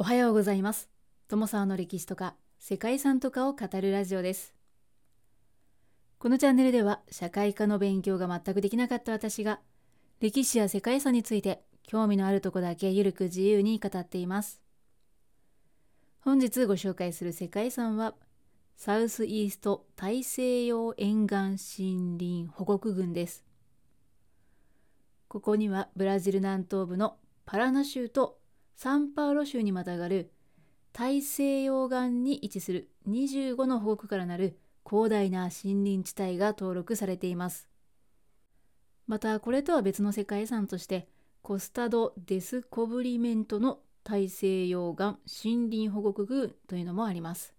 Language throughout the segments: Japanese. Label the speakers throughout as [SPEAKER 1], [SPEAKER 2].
[SPEAKER 1] おはようございます。友沢の歴史とか世界遺産とかを語るラジオです。このチャンネルでは社会科の勉強が全くできなかった私が歴史や世界遺産について興味のあるとこだけゆるく自由に語っています。本日ご紹介する世界遺産はサウスイースト大西洋沿岸森林保護区群です。ここにはブラジル南東部のパラナ州とサンパウロ州にまたがる大西洋岸に位置する25の保護区からなる広大な森林地帯が登録されています。またこれとは別の世界遺産としてコスタド・デスコブリメントの大西洋岸森林保護区というのもあります。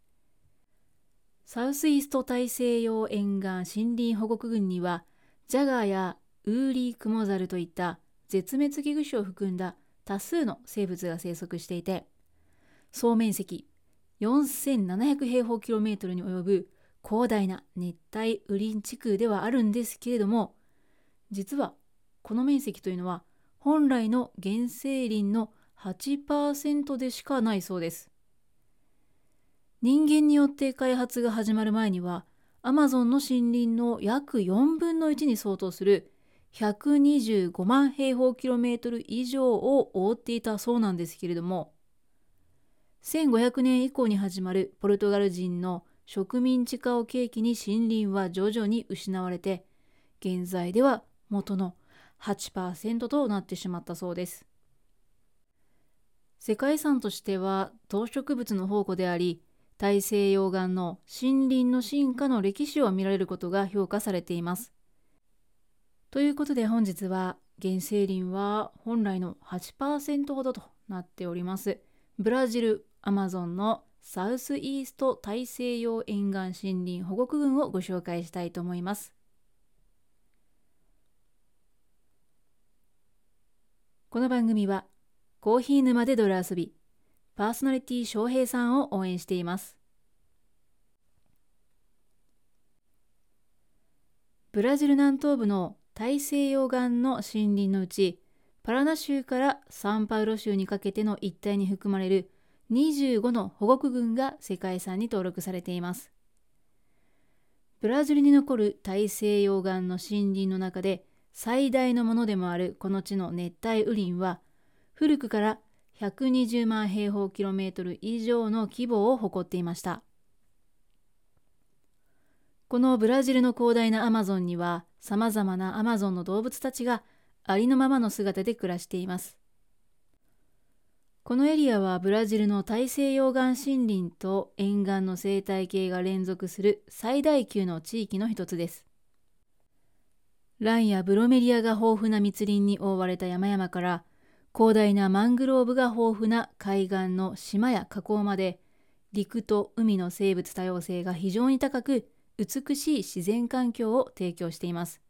[SPEAKER 1] サウスイースト大西洋沿岸森林保護区群にはジャガーやウーリークモザルといった絶滅危惧種を含んだ多数の生物が生息していて総面積4700平方キロメートルに及ぶ広大な熱帯雨林地区ではあるんですけれども実はこの面積というのは本来の原生林の8%でしかないそうです。人間によって開発が始まる前にはアマゾンの森林の約4分の1に相当する125万平方キロメートル以上を覆っていたそうなんですけれども1500年以降に始まるポルトガル人の植民地化を契機に森林は徐々に失われて現在では元の8%となってしまったそうです世界遺産としては動植物の宝庫であり大西洋岸の森林の進化の歴史を見られることが評価されています。ということで本日は原生林は本来の8%ほどとなっております。ブラジル、アマゾンのサウスイースト大西洋沿岸森林保護区群をご紹介したいと思います。この番組はコーヒー沼で泥遊びパーソナリティ翔平さんを応援しています。ブラジル南東部の大西洋岸の森林のうち、パラナ州からサンパウロ州にかけての一帯に含まれる25の保護区群が世界遺産に登録されています。ブラジルに残る大西洋岸の森林の中で最大のものでもあるこの地の熱帯雨林は古くから120万平方キロメートル以上の規模を誇っていました。このブラジルの広大なアマゾンには様々なアマゾンの動物たちがありのままの姿で暮らしています。このエリアはブラジルの大西洋岸森林と沿岸の生態系が連続する最大級の地域の一つです。ランやブロメリアが豊富な密林に覆われた山々から広大なマングローブが豊富な海岸の島や河口まで陸と海の生物多様性が非常に高く美しい自然環境を提供しています。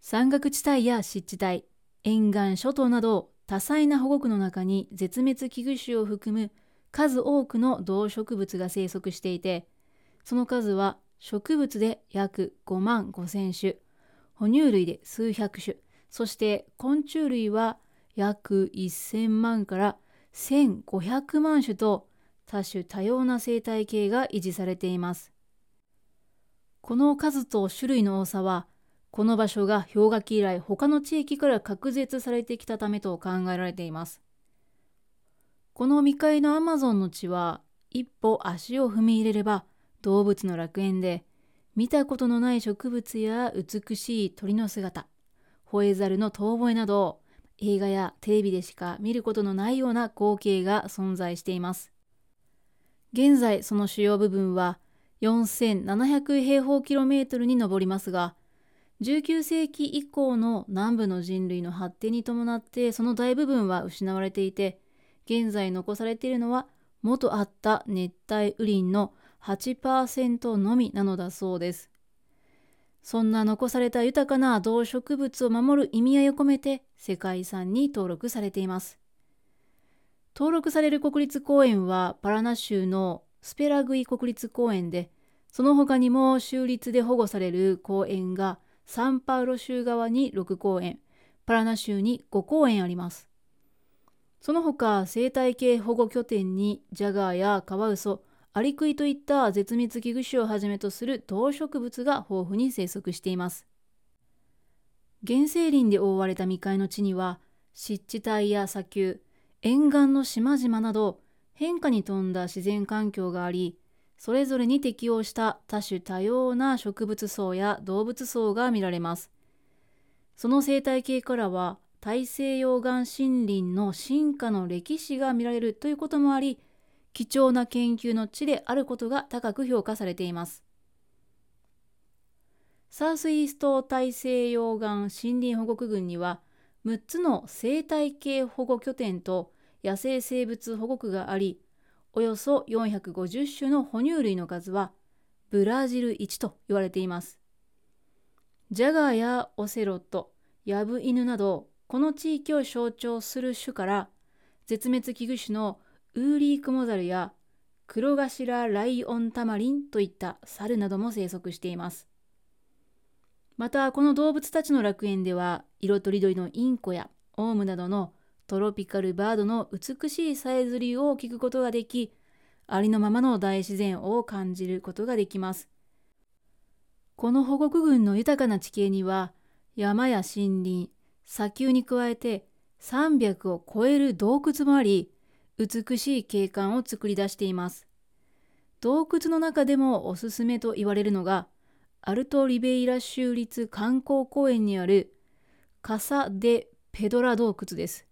[SPEAKER 1] 山岳地帯や湿地帯、沿岸諸島など多彩な保護区の中に絶滅危惧種を含む数多くの動植物が生息していて、その数は植物で約5万5千種、哺乳類で数百種、そして昆虫類は約1000万から1500万種と多種多様な生態系が維持されています。この数と種類の多さは、この場所が氷河期以来他の地域から隔絶されてきたためと考えられています。この未開のアマゾンの地は、一歩足を踏み入れれば動物の楽園で、見たことのない植物や美しい鳥の姿、吠え猿の遠吠えなど、映画やテレビでしか見ることのないような光景が存在しています。現在その主要部分は4700平方キロメートルに上りますが、19世紀以降の南部の人類の発展に伴ってその大部分は失われていて、現在残されているのは元あった熱帯雨林の8%のみなのだそうです。そんな残された豊かな動植物を守る意味合いを込めて世界遺産に登録されています。登録される国立公園はパラナ州のスペラグイ国立公園で、その他にも州立で保護される公園がサンパウロ州側に6公園、パラナ州に5公園あります。その他生態系保護拠点にジャガーやカワウソアリクイといった絶滅危惧種をはじめとする動植物が豊富に生息しています原生林で覆われた未開の地には湿地帯や砂丘沿岸の島々など変化に富んだ自然環境がありそれぞれに適応した多種多様な植物層や動物層が見られます。その生態系からは大西洋岸森林の進化の歴史が見られるということもあり貴重な研究の地であることが高く評価されています。サウスイースト大西洋岸森林保護区群には6つの生態系保護拠点と野生生物保護区がありおよそ450種の哺乳類の数はブラジル1と言われていますジャガーやオセロットヤブイヌなどこの地域を象徴する種から絶滅危惧種のウーリークモザルや黒頭ライオンタマリンといった猿なども生息しています。またこの動物たちの楽園では色とりどりのインコやオウムなどのトロピカルバードの美しいさえずりを聞くことができありのままの大自然を感じることができます。この保護区群の豊かな地形には山や森林砂丘に加えて300を超える洞窟もあり美しい景観を作り出しています洞窟の中でもおすすめと言われるのがアルト・リベイラ州立観光公園にあるカサ・デ・ペドラ洞窟です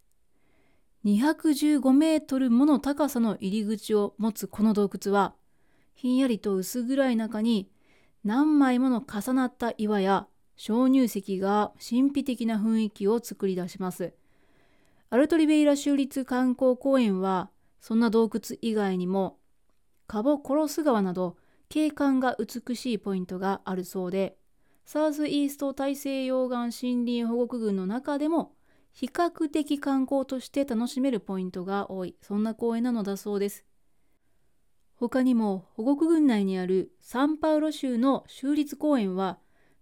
[SPEAKER 1] 215メートルもの高さの入り口を持つこの洞窟はひんやりと薄暗い中に何枚もの重なった岩や鍾乳石が神秘的な雰囲気を作り出します。アルトリベイラ州立観光公園はそんな洞窟以外にもカボコロス川など景観が美しいポイントがあるそうでサウスイースト大西洋岸森林保護区群の中でも比較的観光として楽しめるポイントが多い。そんな公園なのだそうです。他にも保護区群内にあるサンパウロ州の州立公園は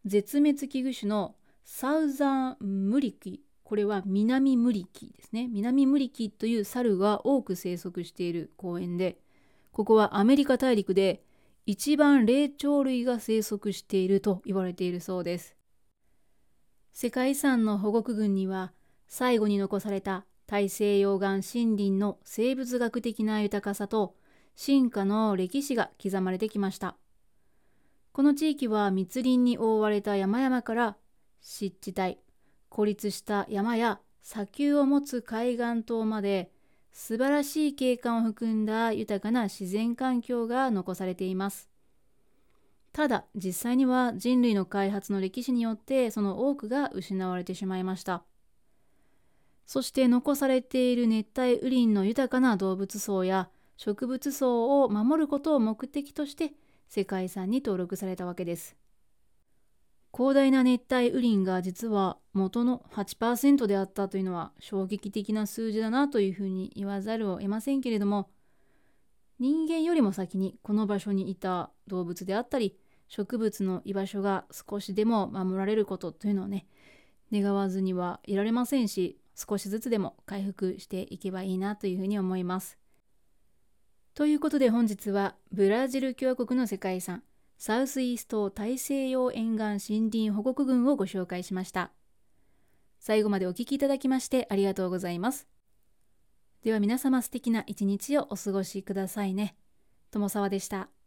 [SPEAKER 1] 絶滅危惧種のサウザンムリキこれは南ムリキですね。南ムリキという猿が多く生息している公園でここはアメリカ大陸で一番霊長類が生息していると言われているそうです。世界遺産の保護区群には最後に残された大西洋岸森林の生物学的な豊かさと進化の歴史が刻まれてきました。この地域は密林に覆われた山々から湿地帯孤立した山や砂丘を持つ海岸島まで素晴らしい景観を含んだ豊かな自然環境が残されています。ただ実際には人類の開発の歴史によってその多くが失われてしまいました。そして残されている熱帯雨林の豊かな動物層や植物層を守ることを目的として世界遺産に登録されたわけです。広大な熱帯雨林が実は元の8%であったというのは衝撃的な数字だなというふうに言わざるを得ませんけれども人間よりも先にこの場所にいた動物であったり植物の居場所が少しでも守られることというのをね願わずにはいられませんし少しずつでも回復していけばいいなというふうに思います。ということで本日はブラジル共和国の世界遺産サウスイースト大西洋沿岸森林保護区群をご紹介しました。最後までお聴きいただきましてありがとうございます。では皆様素敵な一日をお過ごしくださいね。友沢でした。